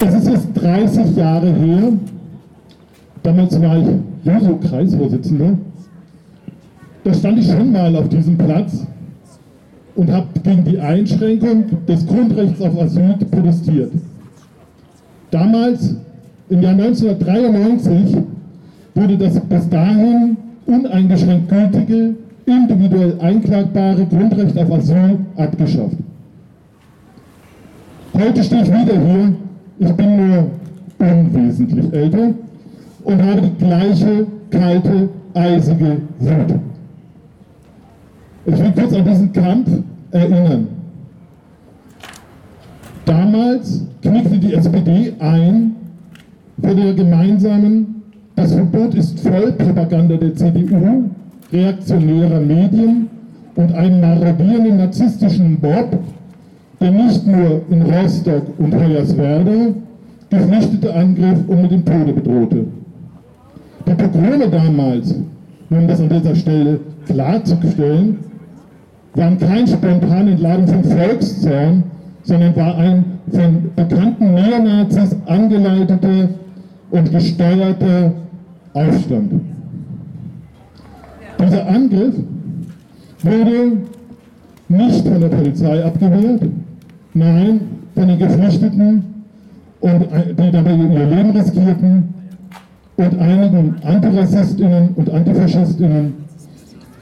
Es ist jetzt 30 Jahre her, damals war ich Juso-Kreisvorsitzender, da stand ich schon mal auf diesem Platz und habe gegen die Einschränkung des Grundrechts auf Asyl protestiert. Damals, im Jahr 1993, wurde das bis dahin uneingeschränkt gültige, individuell einklagbare Grundrecht auf Asyl abgeschafft. Heute stehe ich wieder hier, ich bin nur unwesentlich älter und habe die gleiche kalte, eisige Wut. Ich will kurz an diesen Kampf erinnern. Damals knickte die SPD ein vor der gemeinsamen, das Verbot ist Vollpropaganda der CDU, reaktionärer Medien und einem marodierenden narzisstischen Bob, der nicht nur in Rostock und Hoyerswerda Geflüchtete angriff und mit dem Tode bedrohte. Die Pogrome damals, um das an dieser Stelle klarzustellen, waren keine spontane Entladung von Volkszorn, sondern war ein von bekannten Neonazis angeleiteter und gesteuerter Aufstand. Dieser Angriff wurde nicht von der Polizei abgewehrt, nein, von den Geflüchteten, und, die dabei ihr Leben riskierten und einigen Antirassistinnen und Antifaschistinnen,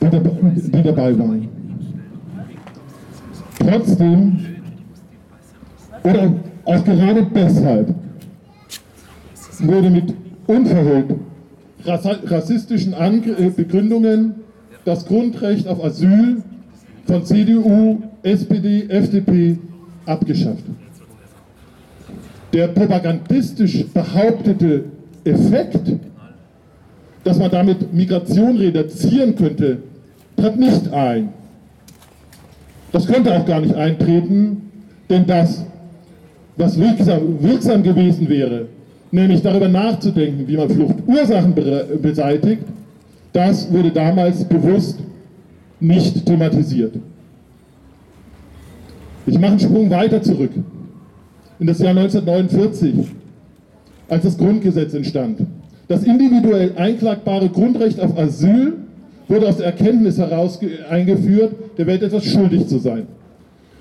die dabei waren. Trotzdem, oder auch gerade deshalb, wurde mit unverhüllt rassistischen äh, Begründungen das Grundrecht auf Asyl von CDU, SPD, FDP abgeschafft. Der propagandistisch behauptete Effekt, dass man damit Migration reduzieren könnte, tritt nicht ein. Das könnte auch gar nicht eintreten, denn das, was wirksam, wirksam gewesen wäre, nämlich darüber nachzudenken, wie man Fluchtursachen beseitigt, das wurde damals bewusst nicht thematisiert. Ich mache einen Sprung weiter zurück, in das Jahr 1949, als das Grundgesetz entstand. Das individuell einklagbare Grundrecht auf Asyl wurde aus der Erkenntnis heraus eingeführt, der Welt etwas schuldig zu sein.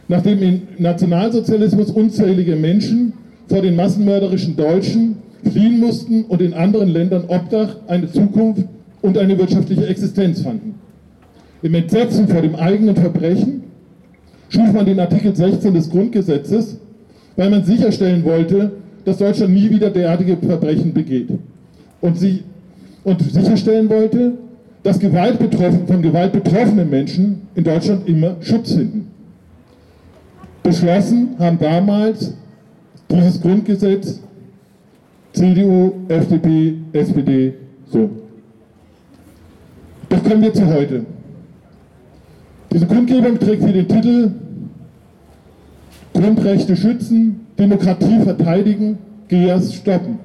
Nachdem im Nationalsozialismus unzählige Menschen vor den massenmörderischen Deutschen fliehen mussten und in anderen Ländern Obdach, eine Zukunft und eine wirtschaftliche Existenz fanden. Im Entsetzen vor dem eigenen Verbrechen schuf man den Artikel 16 des Grundgesetzes, weil man sicherstellen wollte, dass Deutschland nie wieder derartige Verbrechen begeht. Und, sie, und sicherstellen wollte, dass Gewalt von Gewalt betroffene Menschen in Deutschland immer Schutz finden. Beschlossen haben damals dieses Grundgesetz CDU, FDP, SPD, so. Doch kommen wir zu heute. Diese Grundgebung trägt hier den Titel Grundrechte schützen, Demokratie verteidigen, GEAS stoppen.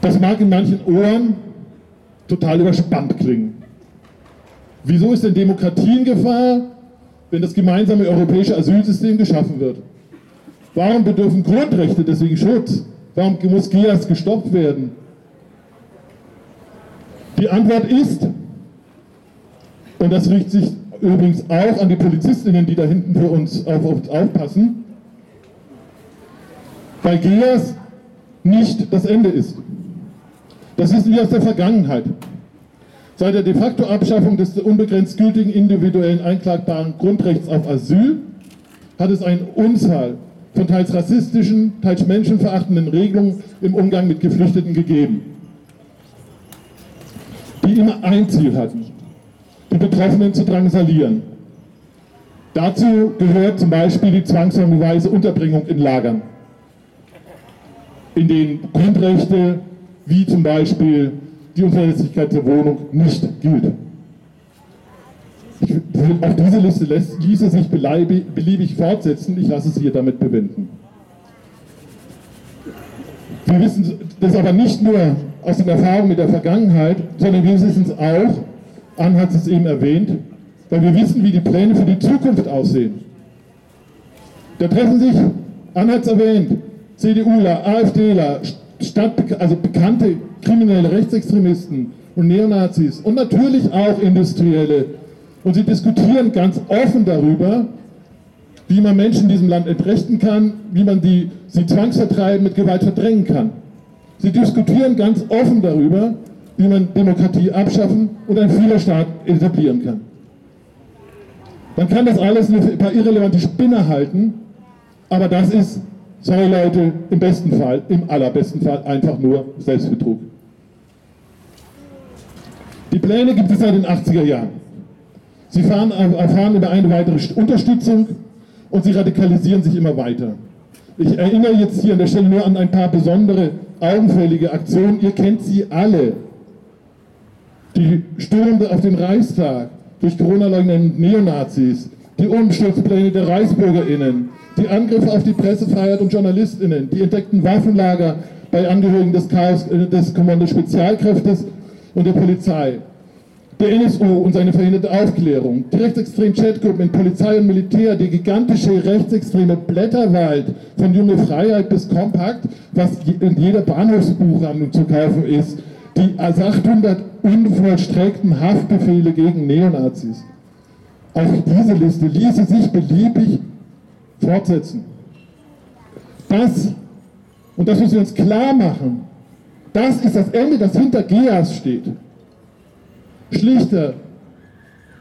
Das mag in manchen Ohren total überspannt klingen. Wieso ist denn Demokratie in Gefahr, wenn das gemeinsame europäische Asylsystem geschaffen wird? Warum bedürfen Grundrechte deswegen Schutz? Warum muss GIAS gestoppt werden? Die Antwort ist, und das richtet sich übrigens auch an die Polizistinnen, die da hinten für uns auf, auf, aufpassen, weil GIAS nicht das Ende ist. Das wissen wir aus der Vergangenheit. Seit der de facto Abschaffung des unbegrenzt gültigen individuellen einklagbaren Grundrechts auf Asyl hat es eine Unzahl von teils rassistischen, teils menschenverachtenden Regelungen im Umgang mit Geflüchteten gegeben, die immer ein Ziel hatten, die Betroffenen zu drangsalieren. Dazu gehört zum Beispiel die zwangsweise Unterbringung in Lagern, in denen Grundrechte wie zum Beispiel die Unverlässlichkeit der Wohnung nicht gilt. Auch diese Liste lässt, ließe sich beliebig fortsetzen, ich lasse es hier damit bewenden. Wir wissen das aber nicht nur aus den Erfahrungen mit der Vergangenheit, sondern wir wissen es auch, Anne hat es eben erwähnt, weil wir wissen, wie die Pläne für die Zukunft aussehen. Da treffen sich Anna hat es erwähnt, CDUler, AfDler, Stadt, also bekannte kriminelle Rechtsextremisten und Neonazis und natürlich auch Industrielle. Und sie diskutieren ganz offen darüber, wie man Menschen in diesem Land entrechten kann, wie man die, sie zwangsvertreiben, mit Gewalt verdrängen kann. Sie diskutieren ganz offen darüber, wie man Demokratie abschaffen und einen Fühlerstaat etablieren kann. Man kann das alles nur für ein paar irrelevante Spinner halten, aber das ist, sorry Leute, im besten Fall, im allerbesten Fall einfach nur Selbstbetrug. Die Pläne gibt es seit den 80er Jahren. Sie fahren, erfahren über eine weitere Unterstützung und sie radikalisieren sich immer weiter. Ich erinnere jetzt hier an der Stelle nur an ein paar besondere, augenfällige Aktionen. Ihr kennt sie alle. Die Stürme auf den Reichstag durch Corona-leugnenden Neonazis, die Umsturzpläne der ReichsbürgerInnen, die Angriffe auf die Pressefreiheit und JournalistInnen, die entdeckten Waffenlager bei Angehörigen des, Chaos, äh, des Kommando Spezialkräftes und der Polizei der NSU und seine verhinderte Aufklärung, die rechtsextremen Chatgruppen in Polizei und Militär, die gigantische rechtsextreme Blätterwald von Junge Freiheit bis Kompakt, was in jeder Bahnhofsbuchhandlung zu kaufen ist, die 800 unvollstreckten Haftbefehle gegen Neonazis. Auch diese Liste ließe sich beliebig fortsetzen. Das, und das müssen wir uns klar machen, das ist das Ende, das hinter GEAS steht schlichte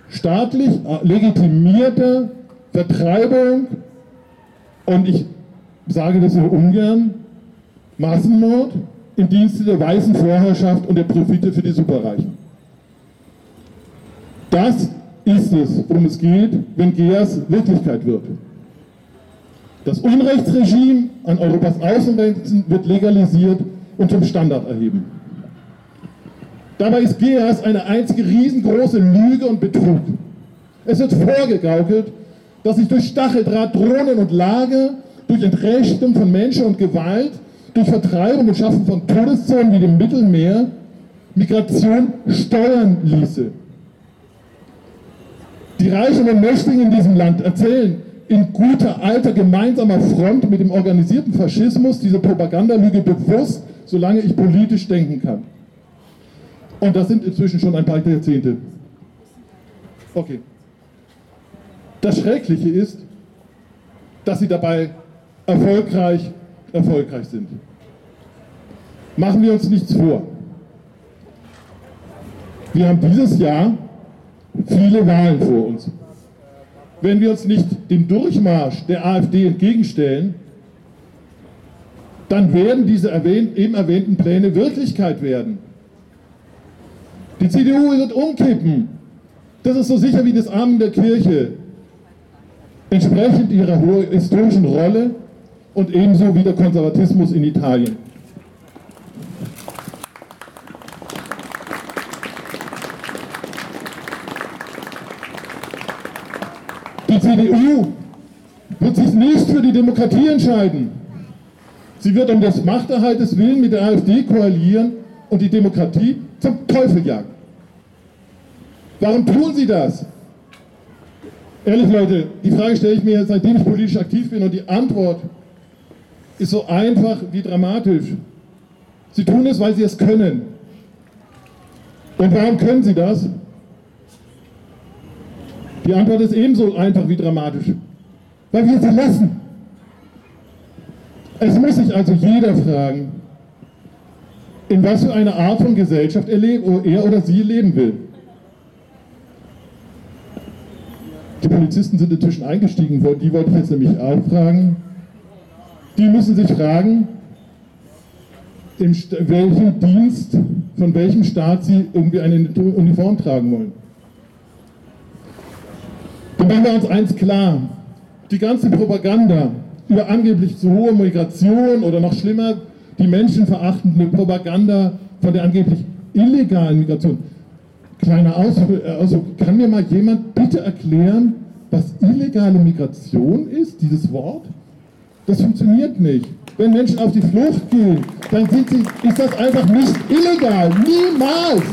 staatlich legitimierte Vertreibung und ich sage das so ungern, Massenmord im Dienste der weißen Vorherrschaft und der Profite für die Superreichen. Das ist es, worum es geht, wenn GEAS Wirklichkeit wird. Das Unrechtsregime an Europas Außengrenzen wird legalisiert und zum Standard erheben. Dabei ist GEAS eine einzige riesengroße Lüge und Betrug. Es wird vorgegaukelt, dass sich durch Stacheldraht, Drohnen und Lager, durch Entrechtung von Menschen und Gewalt, durch Vertreibung und Schaffen von Todeszonen wie dem Mittelmeer Migration steuern ließe. Die Reichen und Mächtigen in diesem Land erzählen in guter alter gemeinsamer Front mit dem organisierten Faschismus diese Propagandalüge bewusst, solange ich politisch denken kann. Und das sind inzwischen schon ein paar Jahrzehnte. Okay. Das Schreckliche ist, dass sie dabei erfolgreich, erfolgreich sind. Machen wir uns nichts vor. Wir haben dieses Jahr viele Wahlen vor uns. Wenn wir uns nicht dem Durchmarsch der AfD entgegenstellen, dann werden diese erwähnt, eben erwähnten Pläne Wirklichkeit werden. Die CDU wird umkippen. Das ist so sicher wie das Amen der Kirche. Entsprechend ihrer historischen Rolle und ebenso wie der Konservatismus in Italien. Die CDU wird sich nicht für die Demokratie entscheiden. Sie wird um des Machterhaltes willen mit der AfD koalieren und die Demokratie zum Teufel jagen. Warum tun sie das? Ehrlich Leute, die Frage stelle ich mir, seitdem ich politisch aktiv bin und die Antwort ist so einfach wie dramatisch. Sie tun es, weil sie es können. Und warum können sie das? Die Antwort ist ebenso einfach wie dramatisch. Weil wir sie lassen. Es muss sich also jeder fragen, in was für eine Art von Gesellschaft er, er oder sie leben will. Die Polizisten sind inzwischen eingestiegen, die wollte ich jetzt nämlich auch fragen. Die müssen sich fragen, in welchem Dienst, von welchem Staat sie irgendwie eine Uniform tragen wollen. Dann machen wir uns eins klar. Die ganze Propaganda über angeblich zu hohe Migration oder noch schlimmer, die menschenverachtende Propaganda von der angeblich illegalen Migration. Kleiner Ausflug, also kann mir mal jemand bitte erklären, was illegale Migration ist, dieses Wort? Das funktioniert nicht. Wenn Menschen auf die Flucht gehen, dann sie, ist das einfach nicht illegal. Niemals!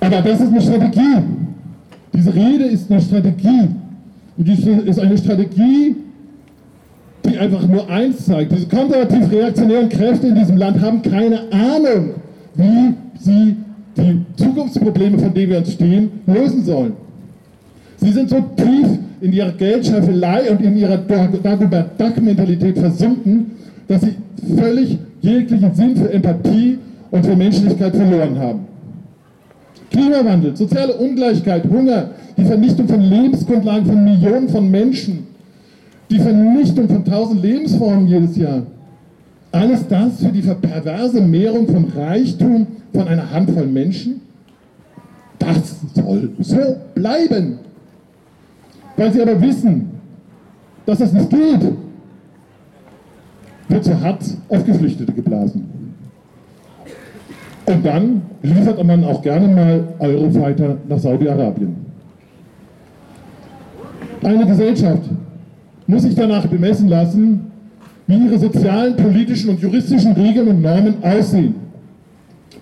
Aber das ist eine Strategie. Die Diese Rede ist eine Strategie. Und die ist eine Strategie, die einfach nur eins zeigt. Diese konservativ-reaktionären Kräfte in diesem Land haben keine Ahnung, wie sie die Zukunftsprobleme, von denen wir uns stehen, lösen sollen. Sie sind so tief in ihrer Geldscheffelei und in ihrer Dagobert-Duck-Mentalität versunken, dass sie völlig jeglichen Sinn für Empathie und für Menschlichkeit verloren haben. Klimawandel, soziale Ungleichheit, Hunger, die Vernichtung von Lebensgrundlagen von Millionen von Menschen, die Vernichtung von tausend Lebensformen jedes Jahr. Alles das für die perverse Mehrung von Reichtum von einer Handvoll Menschen? Das soll so bleiben. Weil sie aber wissen, dass das nicht geht, wird so hart auf Geflüchtete geblasen. Und dann liefert man auch gerne mal Eurofighter nach Saudi-Arabien. Eine Gesellschaft muss sich danach bemessen lassen, wie ihre sozialen, politischen und juristischen Regeln und Normen aussehen.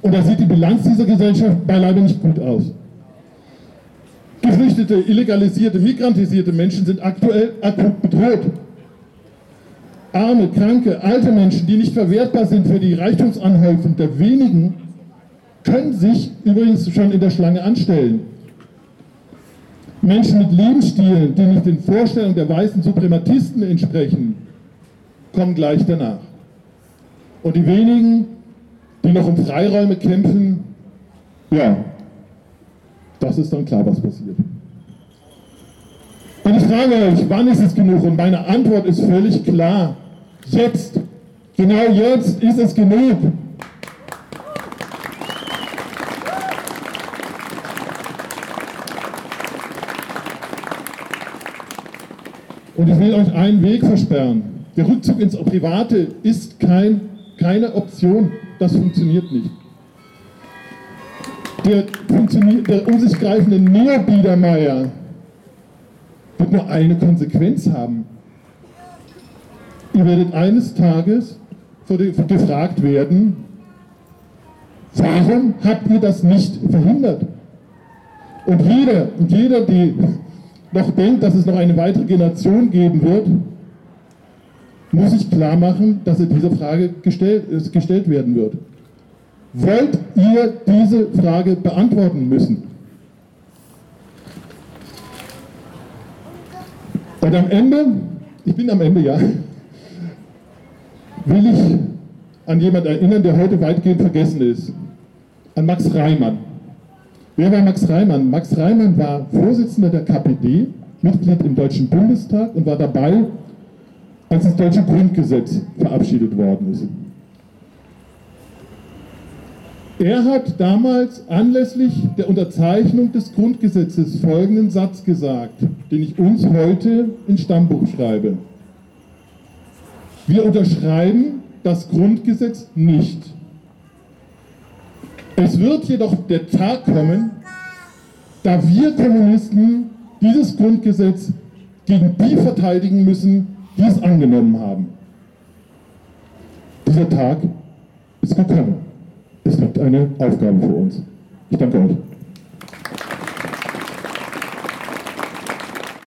Und da sieht die Bilanz dieser Gesellschaft beileibe nicht gut aus. Geflüchtete, illegalisierte, migrantisierte Menschen sind aktuell akut bedroht. Arme, kranke, alte Menschen, die nicht verwertbar sind für die Reichtumsanhäufung der wenigen, können sich übrigens schon in der Schlange anstellen. Menschen mit Lebensstilen, die nicht den Vorstellungen der weißen Suprematisten entsprechen, kommen gleich danach. Und die wenigen, die noch um Freiräume kämpfen, ja, das ist dann klar, was passiert. Und ich frage euch, wann ist es genug? Und meine Antwort ist völlig klar. Jetzt. Genau jetzt ist es genug. Und ich will euch einen Weg versperren. Der Rückzug ins Private ist kein, keine Option. Das funktioniert nicht. Der, der um sich greifende Neobiedermeier wird nur eine Konsequenz haben. Ihr werdet eines Tages gefragt werden, warum habt ihr das nicht verhindert? Und jeder, und jeder, die noch denkt, dass es noch eine weitere Generation geben wird, muss ich klar machen, dass diese Frage gestellt, gestellt werden wird. Wollt ihr diese Frage beantworten müssen? Und am Ende, ich bin am Ende, ja, will ich an jemanden erinnern, der heute weitgehend vergessen ist. An Max Reimann. Wer war Max Reimann? Max Reimann war Vorsitzender der KPD, Mitglied im Deutschen Bundestag und war dabei, als das deutsche Grundgesetz verabschiedet worden ist. Er hat damals anlässlich der Unterzeichnung des Grundgesetzes folgenden Satz gesagt, den ich uns heute ins Stammbuch schreibe. Wir unterschreiben das Grundgesetz nicht. Es wird jedoch der Tag kommen, da wir Kommunisten dieses Grundgesetz gegen die verteidigen müssen, die es angenommen haben. Dieser Tag ist gekommen. Es liegt eine Aufgabe für uns. Ich danke euch.